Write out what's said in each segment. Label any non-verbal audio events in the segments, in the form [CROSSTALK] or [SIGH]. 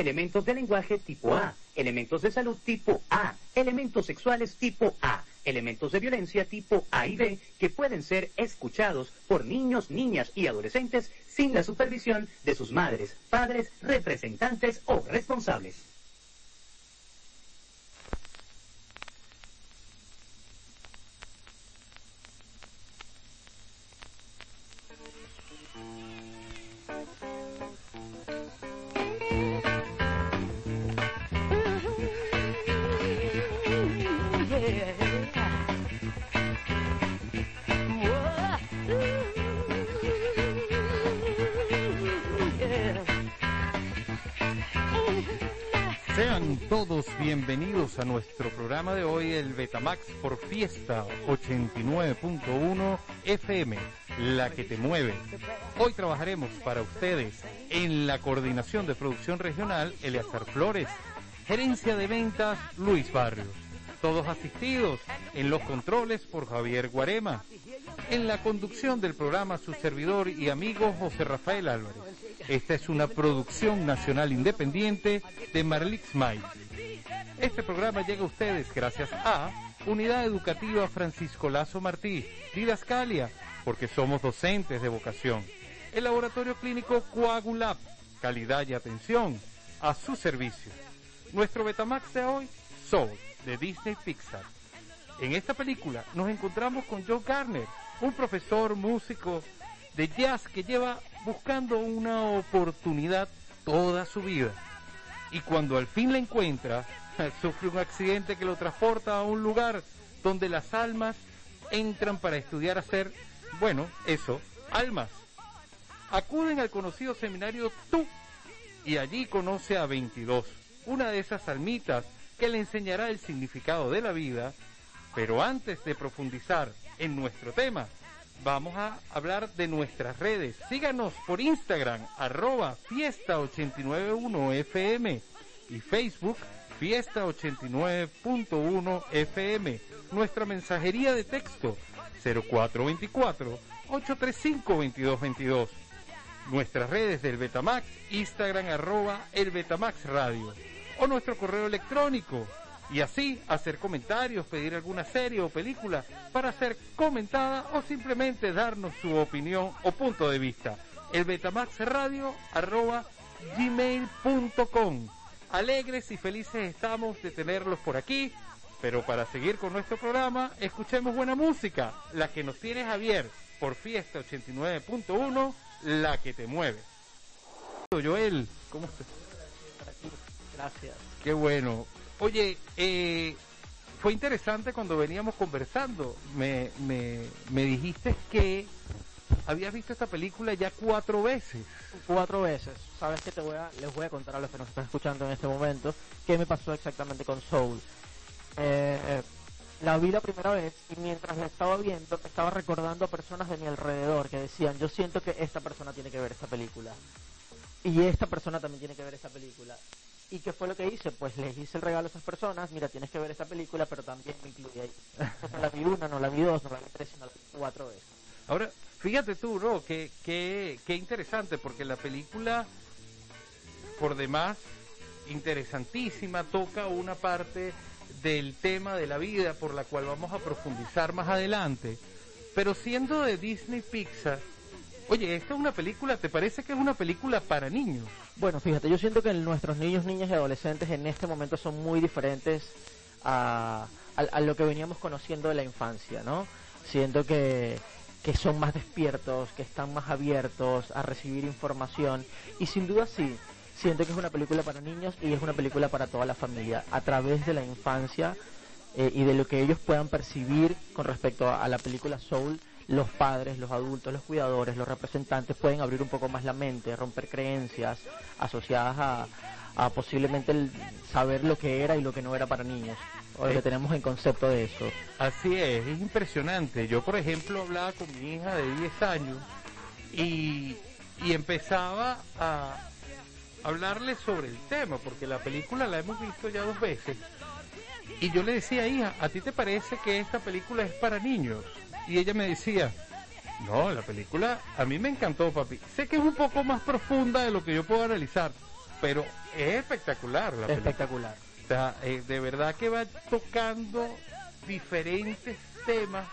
elementos de lenguaje tipo A, elementos de salud tipo A, elementos sexuales tipo A, elementos de violencia tipo A y B que pueden ser escuchados por niños, niñas y adolescentes sin la supervisión de sus madres, padres, representantes o responsables. Fiesta 89.1 FM, la que te mueve. Hoy trabajaremos para ustedes en la coordinación de producción regional, Eleazar Flores, gerencia de ventas, Luis Barrios. Todos asistidos en los controles por Javier Guarema. En la conducción del programa, su servidor y amigo José Rafael Álvarez. Esta es una producción nacional independiente de Marlix May. Este programa llega a ustedes gracias a Unidad Educativa Francisco Lazo Martí, Didascalia, porque somos docentes de vocación. El Laboratorio Clínico Coagulab, calidad y atención a su servicio. Nuestro Betamax de hoy, Soul, de Disney Pixar. En esta película nos encontramos con Joe Garner, un profesor músico de jazz que lleva buscando una oportunidad toda su vida. Y cuando al fin la encuentra, [LAUGHS] sufre un accidente que lo transporta a un lugar donde las almas entran para estudiar a ser, bueno, eso, almas. Acuden al conocido seminario Tú y allí conoce a 22, una de esas almitas que le enseñará el significado de la vida, pero antes de profundizar en nuestro tema, vamos a hablar de nuestras redes. Síganos por Instagram, arroba fiesta891fm y Facebook fiesta89.1fm. Nuestra mensajería de texto 0424-835-2222. Nuestras redes del Betamax, Instagram arroba el Betamax Radio. O nuestro correo electrónico y así hacer comentarios, pedir alguna serie o película para ser comentada o simplemente darnos su opinión o punto de vista. El betamaxradio arroba gmail.com. Alegres y felices estamos de tenerlos por aquí, pero para seguir con nuestro programa, escuchemos buena música, la que nos tiene Javier por Fiesta 89.1, la que te mueve. Joel, ¿cómo estás? Gracias. Qué bueno. Oye, eh, fue interesante cuando veníamos conversando. Me, me, me dijiste que habías visto esta película ya cuatro veces. Cuatro veces. Sabes que te voy a, les voy a contar a los que nos están escuchando en este momento qué me pasó exactamente con Soul. Eh, eh, la vi la primera vez y mientras la estaba viendo estaba recordando a personas de mi alrededor que decían yo siento que esta persona tiene que ver esta película y esta persona también tiene que ver esta película ¿Y qué fue lo que hice? Pues les hice el regalo a esas personas, mira, tienes que ver esta película, pero también me incluye ahí. [LAUGHS] No la vi una, no la vi dos, no la vi tres, sino la vi cuatro veces. Ahora, fíjate tú, Ro, que, que, que interesante, porque la película, por demás, interesantísima, toca una parte del tema de la vida por la cual vamos a profundizar más adelante. Pero siendo de Disney Pixar, oye, esta es una película, ¿te parece que es una película para niños? Bueno, fíjate, yo siento que nuestros niños, niñas y adolescentes en este momento son muy diferentes a, a lo que veníamos conociendo de la infancia, ¿no? Siento que, que son más despiertos, que están más abiertos a recibir información. Y sin duda sí, siento que es una película para niños y es una película para toda la familia, a través de la infancia eh, y de lo que ellos puedan percibir con respecto a, a la película Soul. Los padres, los adultos, los cuidadores, los representantes pueden abrir un poco más la mente, romper creencias asociadas a, a posiblemente el saber lo que era y lo que no era para niños, o lo que tenemos en concepto de eso. Así es, es impresionante. Yo, por ejemplo, hablaba con mi hija de 10 años y, y empezaba a hablarle sobre el tema, porque la película la hemos visto ya dos veces. Y yo le decía, hija, ¿a ti te parece que esta película es para niños? Y ella me decía, no, la película a mí me encantó, papi. Sé que es un poco más profunda de lo que yo puedo analizar, pero es espectacular la película. Espectacular. O sea, eh, de verdad que va tocando diferentes temas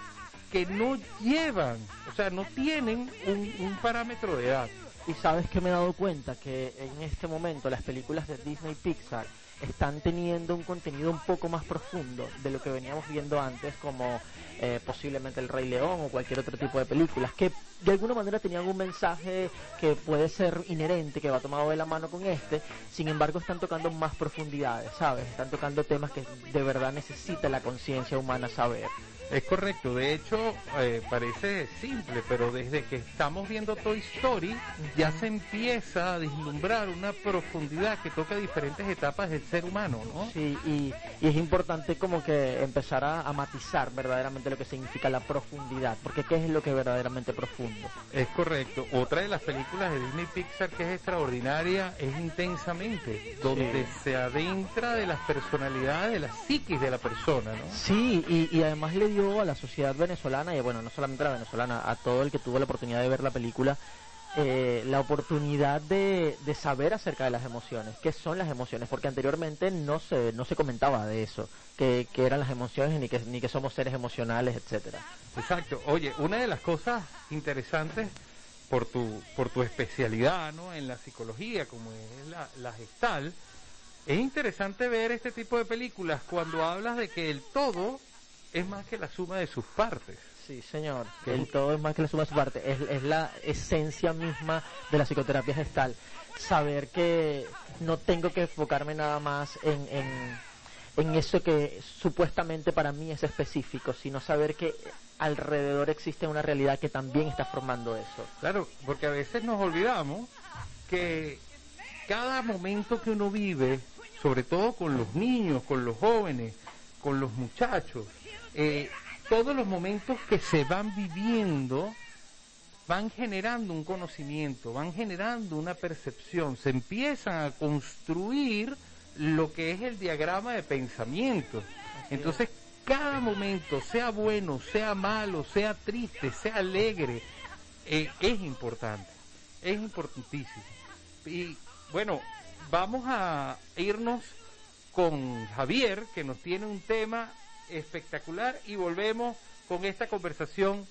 que no llevan, o sea, no tienen un, un parámetro de edad. Y sabes que me he dado cuenta que en este momento las películas de Disney Pixar están teniendo un contenido un poco más profundo de lo que veníamos viendo antes, como eh, posiblemente El Rey León o cualquier otro tipo de películas, que de alguna manera tenían un mensaje que puede ser inherente, que va tomado de la mano con este, sin embargo están tocando más profundidades, ¿sabes? Están tocando temas que de verdad necesita la conciencia humana saber. Es correcto, de hecho eh, parece simple, pero desde que estamos viendo Toy Story ya se empieza a vislumbrar una profundidad que toca diferentes etapas del ser humano, ¿no? Sí, y, y es importante como que empezar a, a matizar verdaderamente lo que significa la profundidad, porque ¿qué es lo que es verdaderamente profundo? Es correcto. Otra de las películas de Disney Pixar que es extraordinaria es Intensamente, donde se adentra de las personalidades, de la psiquis de la persona, ¿no? Sí, y, y además le dio a la sociedad venezolana, y bueno, no solamente a la venezolana, a todo el que tuvo la oportunidad de ver la película, eh, la oportunidad de, de saber acerca de las emociones, qué son las emociones, porque anteriormente no se, no se comentaba de eso, que, que eran las emociones, ni que, ni que somos seres emocionales, etcétera. Exacto. Oye, una de las cosas interesantes por tu, por tu especialidad ¿no? en la psicología, como es la, la gestal, es interesante ver este tipo de películas cuando hablas de que el todo es más que la suma de sus partes. Sí, señor. Que El todo es más que la suma de su parte. Es, es la esencia misma de la psicoterapia gestal. Saber que no tengo que enfocarme nada más en, en, en eso que supuestamente para mí es específico, sino saber que alrededor existe una realidad que también está formando eso. Claro, porque a veces nos olvidamos que cada momento que uno vive, sobre todo con los niños, con los jóvenes, con los muchachos, eh, todos los momentos que se van viviendo van generando un conocimiento, van generando una percepción, se empiezan a construir lo que es el diagrama de pensamiento. Entonces, cada momento, sea bueno, sea malo, sea triste, sea alegre, eh, es importante, es importantísimo. Y bueno, vamos a irnos con Javier, que nos tiene un tema espectacular, y volvemos con esta conversación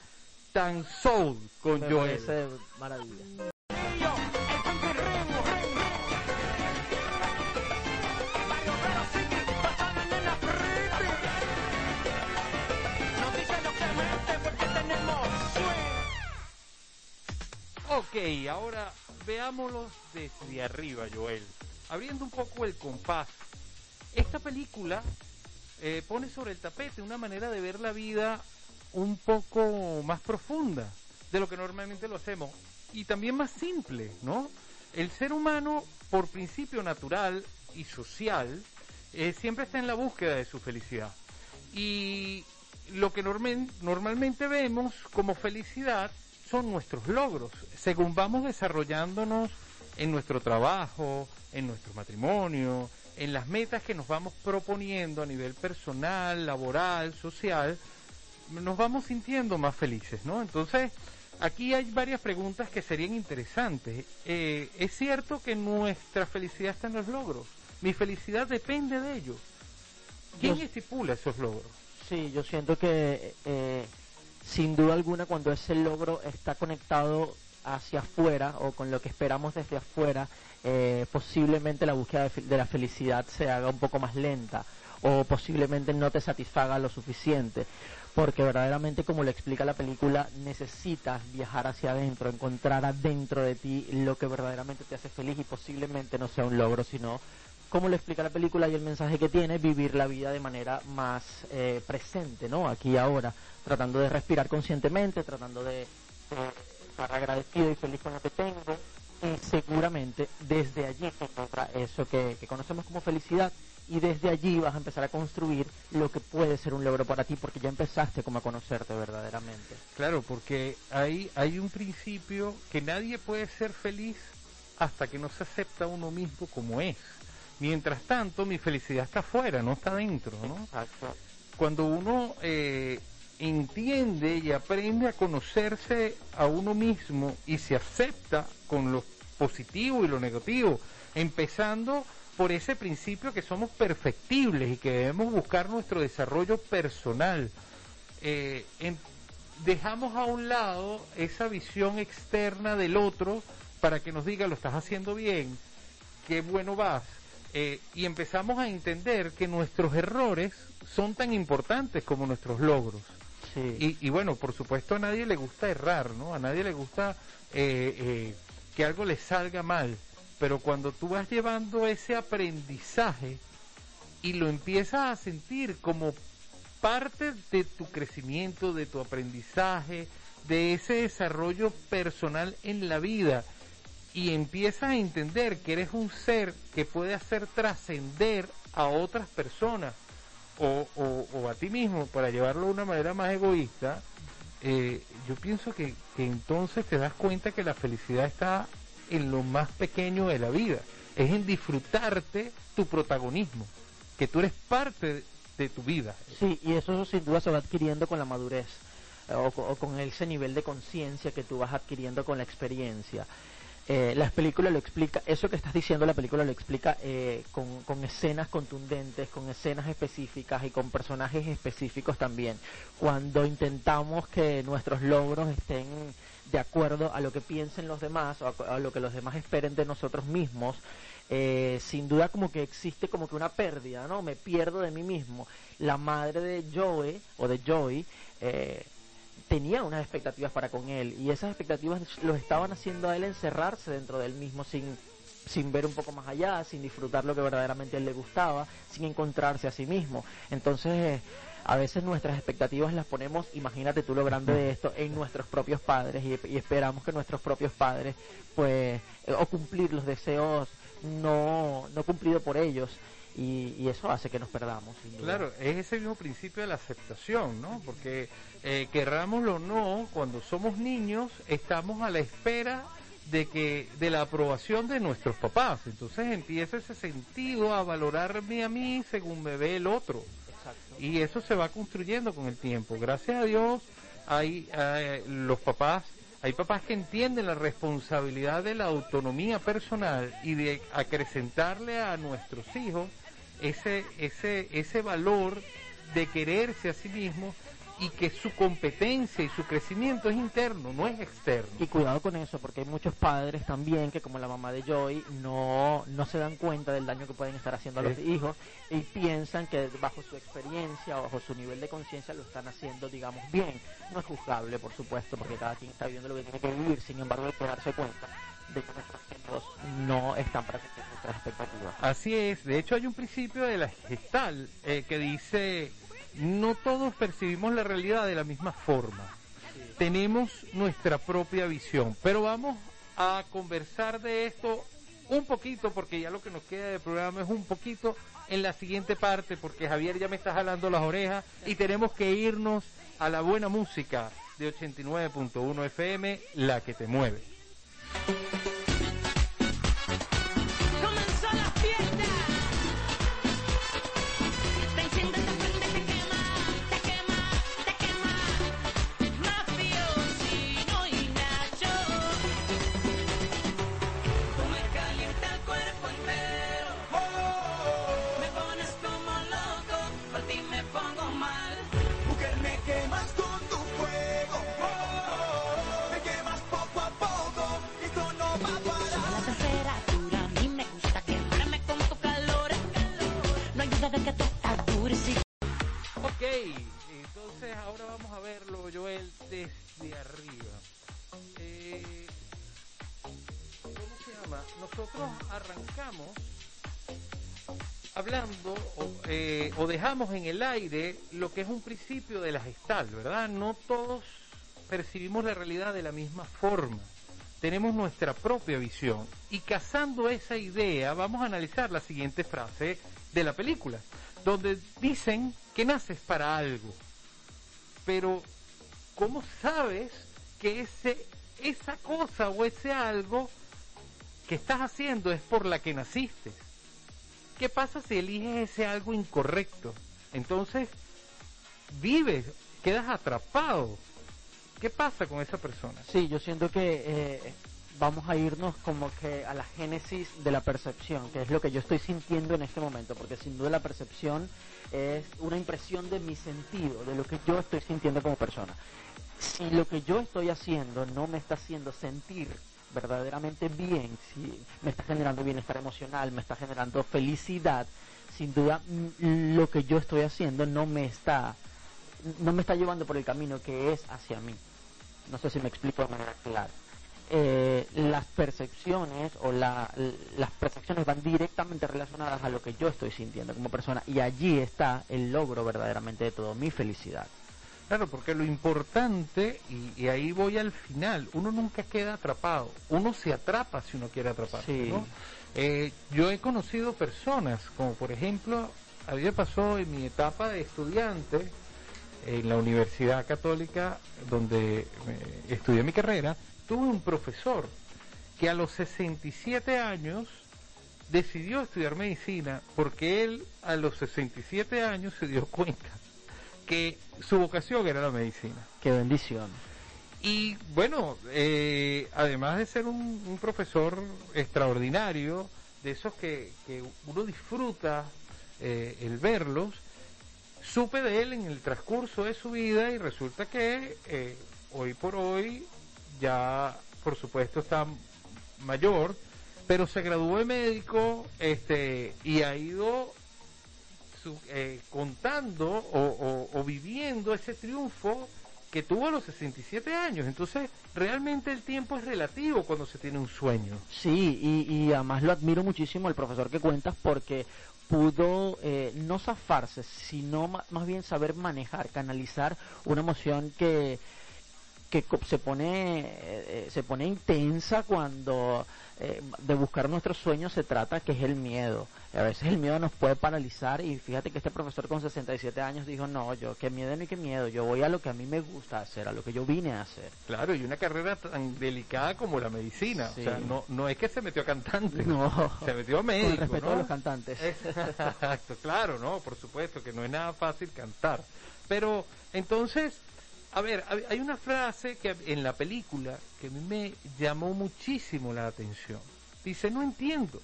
tan soul con Me Joel. maravilla. Ok, ahora veámoslo desde arriba, Joel. Abriendo un poco el compás. Esta película eh, pone sobre el tapete una manera de ver la vida un poco más profunda de lo que normalmente lo hacemos y también más simple, ¿no? El ser humano, por principio natural y social, eh, siempre está en la búsqueda de su felicidad. Y lo que normen- normalmente vemos como felicidad son nuestros logros. Según vamos desarrollándonos en nuestro trabajo, en nuestro matrimonio, en las metas que nos vamos proponiendo a nivel personal, laboral, social, nos vamos sintiendo más felices, ¿no? Entonces, aquí hay varias preguntas que serían interesantes. Eh, ¿Es cierto que nuestra felicidad está en los logros? Mi felicidad depende de ellos. ¿Quién Yo- estipula esos logros? Sí, yo siento que eh, sin duda alguna cuando ese logro está conectado hacia afuera o con lo que esperamos desde afuera, eh, posiblemente la búsqueda de, la felicidad se haga un poco más lenta o posiblemente no te satisfaga lo suficiente. Porque verdaderamente, como le explica la película, necesitas viajar hacia adentro, encontrar adentro de ti lo que verdaderamente te hace feliz y posiblemente no sea un logro, sino como lo explica la película y el mensaje que tiene, vivir la vida de manera más eh, presente, ¿no? Aquí y ahora, tratando de respirar conscientemente, tratando de, de estar agradecido y feliz con lo que tengo, y seguramente desde allí se encuentra eso que, que conocemos como felicidad, y desde allí vas a empezar a construir lo que puede ser un logro para ti, porque ya empezaste como a conocerte verdaderamente. Claro, porque hay, hay un principio que nadie puede ser feliz hasta que no se acepta uno mismo como es. Mientras tanto, mi felicidad está afuera, no está dentro, ¿no? Exacto. Cuando uno eh, entiende y aprende a conocerse a uno mismo y se acepta con lo positivo y lo negativo, Empezando por ese principio que somos perfectibles y que debemos buscar nuestro desarrollo personal. Eh, dejamos a un lado esa visión externa del otro para que nos diga lo estás haciendo bien, qué bueno vas, eh, y empezamos a entender que nuestros errores son tan importantes como nuestros logros. Y, bueno, por supuesto a nadie le gusta errar, ¿no? A nadie le gusta eh, eh, que algo le salga mal, pero cuando tú vas llevando ese aprendizaje y lo empiezas a sentir como parte de tu crecimiento, de tu aprendizaje, de ese desarrollo personal en la vida, y empiezas a entender que eres un ser que puede hacer trascender a otras personas o, o, a ti mismo para llevarlo de una manera más egoísta, eh, yo pienso que, que entonces te das cuenta que la felicidad está en lo más pequeño de la vida, es en disfrutarte tu protagonismo, que tú eres parte de, tu vida. Sí, y eso sin duda se va adquiriendo con la madurez eh, o, o con ese nivel de conciencia que tú vas adquiriendo con la experiencia. Eh, la película lo explica, eso que estás diciendo la película lo explica eh, con, escenas contundentes, con escenas específicas y con personajes específicos también. Cuando intentamos que nuestros logros estén de acuerdo a lo que piensen los demás o a, lo que los demás esperen de nosotros mismos, eh, sin duda como que existe como que una pérdida, ¿no? Me pierdo de mí mismo. La madre de Joey o de Joey eh, tenía unas expectativas para con él y esas expectativas lo estaban haciendo a él encerrarse dentro de él mismo sin, sin ver un poco más allá, sin disfrutar lo que verdaderamente a él le gustaba, sin encontrarse a sí mismo. Entonces, a veces nuestras expectativas las ponemos, imagínate tú lo grande de esto, en nuestros propios padres y, esperamos que nuestros propios padres, pues, eh, o cumplir los deseos no, no cumplido por ellos, y, eso hace que nos perdamos. Claro, es ese mismo principio de la aceptación, ¿no? Porque eh, querrámoslo o no, cuando somos niños estamos a la espera de que de la aprobación de nuestros papás. Entonces empieza ese sentido a valorarme a mí según me ve el otro. Y eso se va construyendo con el tiempo. Gracias a Dios hay eh, los papás hay papás que entienden la responsabilidad de la autonomía personal y de acrecentarle a nuestros hijos ese, ese, ese valor de quererse a sí mismo y que su competencia y su crecimiento es interno, no es externo. Y cuidado con eso, porque hay muchos padres también que como la mamá de Joy no, no se dan cuenta del daño que pueden estar haciendo a los hijos y piensan que bajo su experiencia o bajo su nivel de conciencia lo están haciendo, digamos, bien. No es juzgable, por supuesto, porque cada quien está viviendo lo que tiene que vivir, sin embargo hay que darse cuenta de que nuestros hijos no están presentes nuestras expectativas. Así es, de hecho hay un principio de la gestal eh, que dice no todos percibimos la realidad de la misma forma. Tenemos nuestra propia visión, pero vamos a conversar de esto un poquito, porque ya lo que nos queda de programa es un poquito en la siguiente parte, porque Javier ya me está jalando las orejas y tenemos que irnos a la buena música de 89.1 FM, la que te mueve. En el aire lo que es un principio de la gestal, ¿verdad? No todos percibimos la realidad de la misma forma. Tenemos nuestra propia visión. Y cazando esa idea, vamos a analizar la siguiente frase de la película, donde dicen que naces para algo. Pero, ¿cómo sabes que ese, esa cosa o ese algo que estás haciendo es por la que naciste? ¿Qué pasa si eliges ese algo incorrecto? Entonces, vives, quedas atrapado. ¿Qué pasa con esa persona? Sí, yo siento que eh, vamos a irnos como que a la génesis de la percepción, que es lo que yo estoy sintiendo en este momento, porque sin duda la percepción es una impresión de mi sentido, de lo que yo estoy sintiendo como persona. Si lo que yo estoy haciendo no me está haciendo sentir verdaderamente bien, si me está generando bienestar emocional, me está generando felicidad, sin duda mm, lo que yo estoy haciendo no me está no me está llevando por el camino que es hacia mí. No sé si me explico de manera clara. Eh, las percepciones o las percepciones van directamente relacionadas a lo que yo estoy sintiendo como persona y allí está el logro verdaderamente de todo, mi felicidad. Claro, porque lo importante, y, ahí voy al final, uno nunca queda atrapado, uno se atrapa si uno quiere atrapar. Eh, yo he conocido personas, como por ejemplo, a mí me pasó en mi etapa de estudiante en la Universidad Católica, donde eh, estudié mi carrera, tuve un profesor que a los 67 años decidió estudiar medicina porque él a los 67 años se dio cuenta que su vocación era la medicina. Qué bendición. Y bueno, eh, además de ser un, profesor extraordinario, de esos que, uno disfruta eh, el verlos, supe de él en el transcurso de su vida y resulta que eh, hoy por hoy ya por supuesto está mayor, pero se graduó de médico este, y ha ido eh, contando o, viviendo ese triunfo que tuvo a los 67 años. Entonces, realmente el tiempo es relativo cuando se tiene un sueño. Sí, y, y además lo admiro muchísimo el profesor que cuentas porque pudo eh, no zafarse, sino más bien saber manejar, canalizar una emoción que que se pone eh, se pone intensa cuando eh, de buscar nuestros sueños se trata que es el miedo. A veces el miedo nos puede paralizar y fíjate que este profesor con 67 años dijo no yo qué miedo ni qué miedo yo voy a lo que a mí me gusta hacer a lo que yo vine a hacer claro y una carrera tan delicada como la medicina o sea no no es que se metió a cantante no. se metió a médico con respeto a los cantantes. Exacto claro no por supuesto que no es nada fácil cantar. Pero entonces a ver, hay una frase que en la película que a mí me llamó muchísimo la atención. Dice, no entiendo.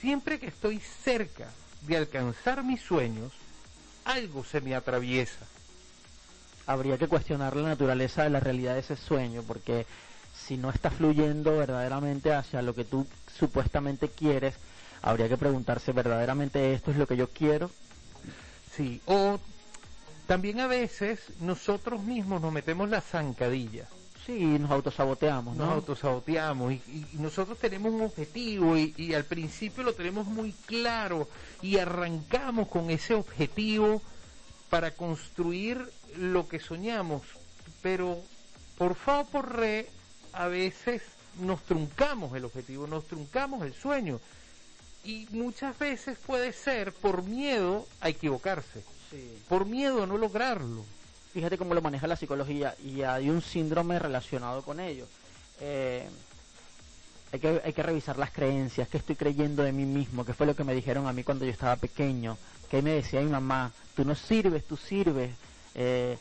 Siempre que estoy cerca de alcanzar mis sueños, algo se me atraviesa. Habría que cuestionar la naturaleza de la realidad de ese sueño, porque si no está fluyendo verdaderamente hacia lo que tú supuestamente quieres, habría que preguntarse verdaderamente esto es lo que yo quiero. Sí, o también a veces nosotros mismos nos metemos la zancadilla. Sí, nos autosaboteamos, ¿no? Nos autosaboteamos y, nosotros tenemos un objetivo y, y, al principio lo tenemos muy claro y arrancamos con ese objetivo para construir lo que soñamos, pero por favor por re a veces nos truncamos el objetivo, nos truncamos el sueño y muchas veces puede ser por miedo a equivocarse por miedo a no lograrlo. Fíjate cómo lo maneja la psicología y hay un síndrome relacionado con ello. Eh, hay, que, hay que revisar las creencias, qué estoy creyendo de mí mismo, qué fue lo que me dijeron a mí cuando yo estaba pequeño, qué me decía mi mamá, tú no sirves, tú sirves. Eh,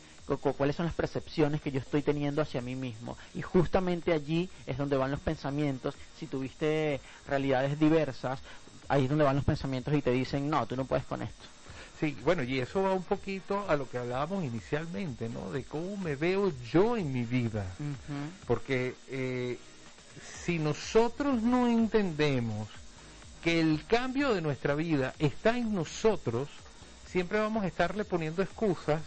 cuáles son las percepciones que yo estoy teniendo hacia mí mismo. Y justamente allí es donde van los pensamientos. Si tuviste realidades diversas, ahí es donde van los pensamientos y te dicen, no, tú no puedes con esto. Sí, bueno, y eso va un poquito a lo que hablábamos inicialmente, ¿no? De cómo me veo yo en mi vida. Porque eh, si nosotros no entendemos que el cambio de nuestra vida está en nosotros, siempre vamos a estarle poniendo excusas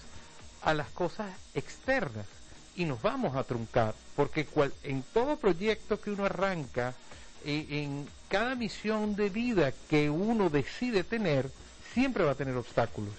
a las cosas externas y nos vamos a truncar, porque cual, en todo proyecto que uno arranca, eh, en cada misión de vida que uno decide tener, siempre va a tener obstáculos.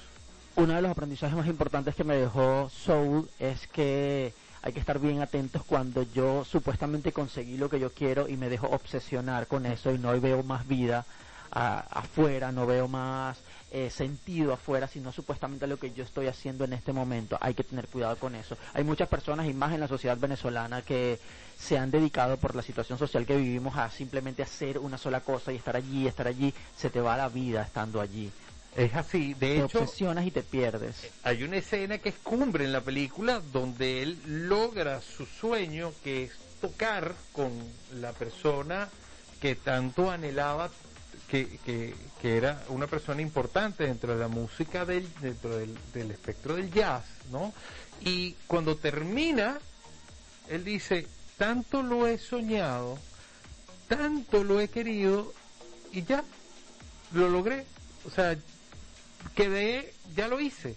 Uno de los aprendizajes más importantes que me dejó Soul es que hay que estar bien atentos cuando yo supuestamente conseguí lo que yo quiero y me dejo obsesionar con eso y no veo más vida afuera, no veo más eh, sentido afuera, sino supuestamente lo que yo estoy haciendo en este momento. Hay que tener cuidado con eso. Hay muchas personas y más en la sociedad venezolana que se han dedicado por la situación social que vivimos a simplemente hacer una sola cosa y estar allí, estar allí. Se te va la vida estando allí. Es así, de te hecho. obsesionas y te pierdes. Hay una escena que es cumbre en la película donde él logra su sueño, que es tocar con la persona que tanto anhelaba que, que, que, era una persona importante dentro de la música del, dentro del, del, espectro del jazz, ¿no? Y cuando termina, él dice, tanto lo he soñado, tanto lo he querido, y ya, lo logré. O sea, quedé, ya lo hice.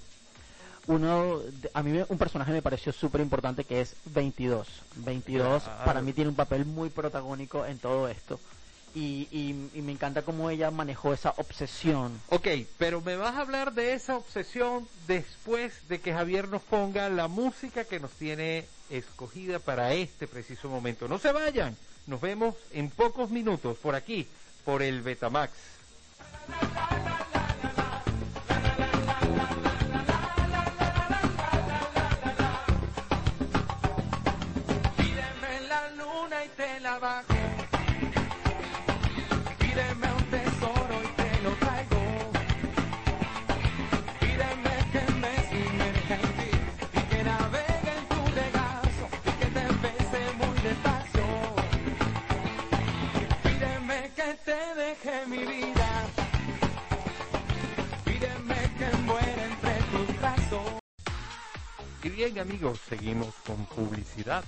Uno, a mí un personaje me pareció súper importante que es 22. 22 claro. para mí tiene un papel muy protagónico en todo esto. Y, y, y, me encanta cómo ella manejó esa obsesión. Ok, pero me vas a hablar de esa obsesión después de que Javier nos ponga la música que nos tiene escogida para este preciso momento. No se vayan, nos vemos en pocos minutos por aquí, por el Betamax. Pídeme un tesoro y te lo traigo. Pídeme que me sumerja en ti y que navegue en tu regazo y que te bese muy despacio. Pídeme que te deje mi vida. Pídeme que muera entre tus brazos. Y bien amigos, seguimos con publicidad.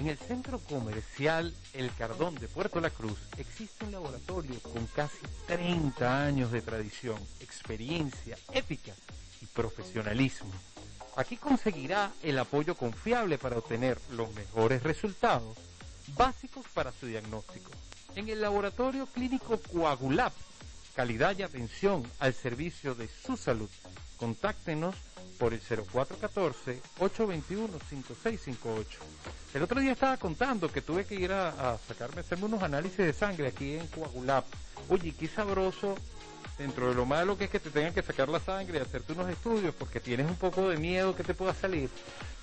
En el centro comercial El Cardón de Puerto La Cruz existe un laboratorio con casi 30 años de tradición, experiencia, ética y profesionalismo. Aquí conseguirá el apoyo confiable para obtener los mejores resultados básicos para su diagnóstico. En el laboratorio clínico Coagulab, calidad y atención al servicio de su salud. Contáctenos por el 0414-821-5658. El otro día estaba contando que tuve que ir a, sacarme, hacerme unos análisis de sangre aquí en Coagulab. Oye, qué sabroso, dentro de lo malo que es que te tengan que sacar la sangre y hacerte unos estudios porque tienes un poco de miedo que te pueda salir,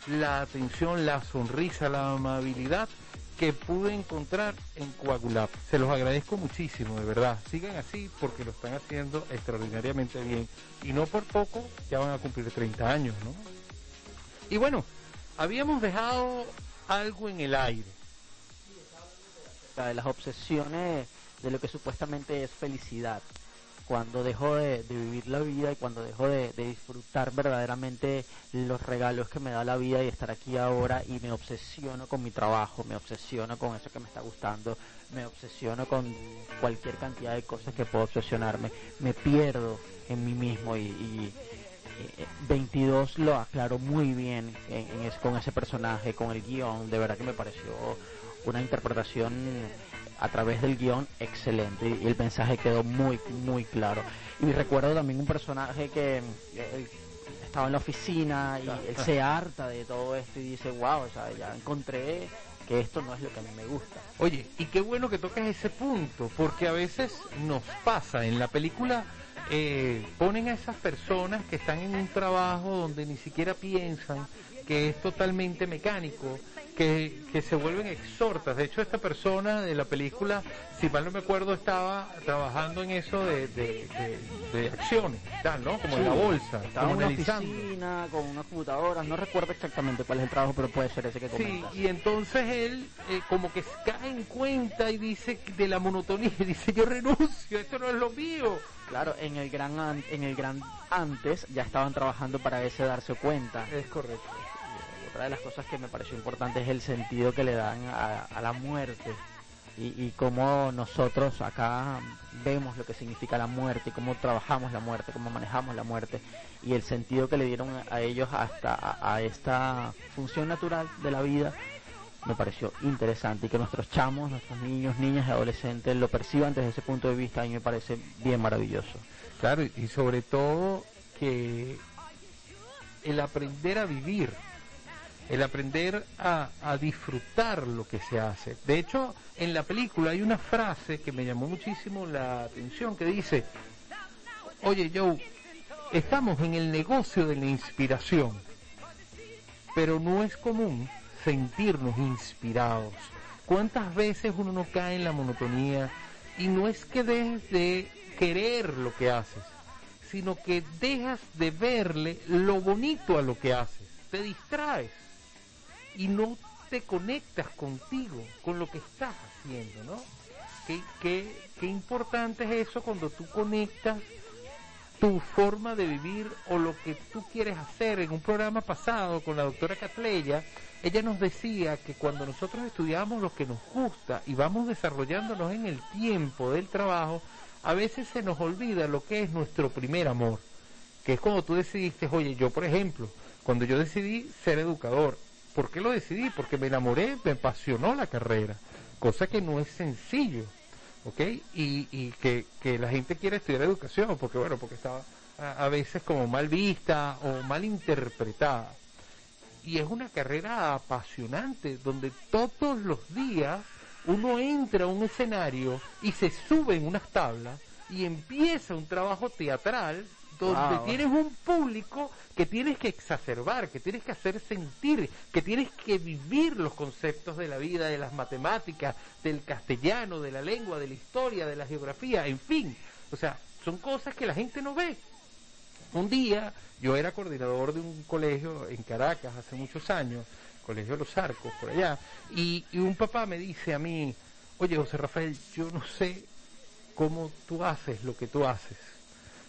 la atención, la sonrisa, la amabilidad que pude encontrar en Coagulab. Se los agradezco muchísimo, de verdad. Sigan así porque lo están haciendo extraordinariamente bien. Y no por poco, ya van a cumplir 30 años, ¿no? Y bueno, habíamos dejado algo en el aire. De las obsesiones de lo que supuestamente es felicidad. Cuando dejo de, vivir la vida y cuando dejo de, disfrutar verdaderamente los regalos que me da la vida y estar aquí ahora y me obsesiono con mi trabajo, me obsesiono con eso que me está gustando, me obsesiono con cualquier cantidad de cosas que puedo obsesionarme, me pierdo en mí mismo y 22 lo aclaró muy bien en, en es, con ese personaje, con el guion, de verdad que me pareció una interpretación a través del guion excelente y el mensaje quedó muy muy claro. Y recuerdo también un personaje que eh, estaba en la oficina y él se harta de todo esto y dice wow o sea ya encontré que esto no es lo que a mí me gusta oye y qué bueno que toques ese punto porque a veces nos pasa en la película eh, ponen a esas personas que están en un trabajo donde ni siquiera piensan que es totalmente mecánico, que, que, se vuelven exhortas. De hecho, esta persona de la película, si mal no me acuerdo, estaba trabajando en eso de, de, de, de acciones, tal, ¿no? Como sí, en la bolsa. Estaba en una oficina con unas computadoras, no recuerdo exactamente cuál es el trabajo, pero puede ser ese que comentas. Sí, y entonces él eh, como que cae en cuenta y dice de la monotonía, [LAUGHS] y dice, yo renuncio, esto no es lo mío. Claro, en el gran en el gran antes ya estaban trabajando para ese darse cuenta. Es correcto otra de las cosas que me pareció importante es el sentido que le dan a, a la muerte y, y, cómo nosotros acá vemos lo que significa la muerte, cómo trabajamos la muerte, cómo manejamos la muerte y el sentido que le dieron a ellos hasta a, a esta función natural de la vida me pareció interesante y que nuestros chamos, nuestros niños, niñas y adolescentes lo perciban desde ese punto de vista mí me parece bien maravilloso. Claro, y sobre todo que el aprender a vivir el aprender a, disfrutar lo que se hace. De hecho, en la película hay una frase que me llamó muchísimo la atención que dice, oye Joe, estamos en el negocio de la inspiración, pero no es común sentirnos inspirados. ¿Cuántas veces uno no cae en la monotonía y no es que dejes de querer lo que haces, sino que dejas de verle lo bonito a lo que haces, te distraes y no te conectas contigo, con lo que estás haciendo, ¿no? Qué, qué, qué importante es eso cuando tú conectas tu forma de vivir o lo que tú quieres hacer. En un programa pasado con la doctora Catleya, ella nos decía que cuando nosotros estudiamos lo que nos gusta y vamos desarrollándonos en el tiempo del trabajo, a veces se nos olvida lo que es nuestro primer amor, que es cuando tú decidiste, oye, yo por ejemplo, cuando yo decidí ser educador, ¿por qué lo decidí? Porque me enamoré, me apasionó la carrera, cosa que no es sencillo. ¿ok? Y, y que, la gente quiere estudiar educación, porque bueno, porque está a, a veces como mal vista o mal interpretada. Y es una carrera apasionante, donde todos los días uno entra a un escenario y se sube en unas tablas y empieza un trabajo teatral donde Wow. tienes un público que tienes que exacerbar, que tienes que hacer sentir, que tienes que vivir los conceptos de la vida, de las matemáticas, del castellano, de la lengua, de la historia, de la geografía, en fin. O sea, son cosas que la gente no ve. Un día yo era coordinador de un colegio en Caracas hace muchos años, Colegio de los Arcos, por allá, y, y un papá me dice a mí, oye José Rafael, yo no sé cómo tú haces lo que tú haces.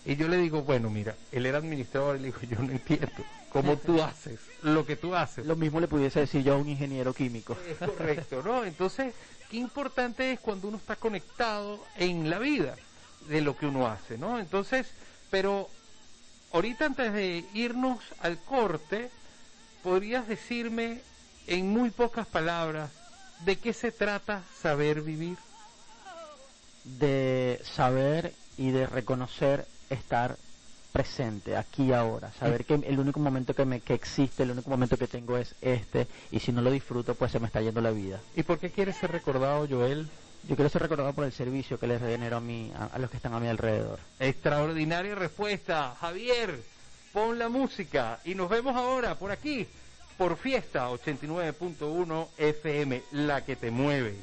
Y yo le digo, bueno, mira, él era administrador y le digo, yo no entiendo cómo tú haces lo que tú haces. Lo mismo le pudiese decir yo a un ingeniero químico. Es correcto, ¿no? Entonces, qué importante es cuando uno está conectado en la vida de lo que uno hace, ¿no? Entonces, pero ahorita antes de irnos al corte, ¿podrías decirme en muy pocas palabras de qué se trata saber vivir? de saber y de reconocer estar presente aquí ahora, saber que el único momento que me que existe, el único momento que tengo es este y si no lo disfruto pues se me está yendo la vida. ¿Y por qué quieres ser recordado, Joel? Yo quiero ser recordado por el servicio que les genero a mí a, a los que están a mi alrededor. Extraordinaria respuesta, Javier. Pon la música y nos vemos ahora por aquí, por Fiesta 89.1 FM, la que te mueve.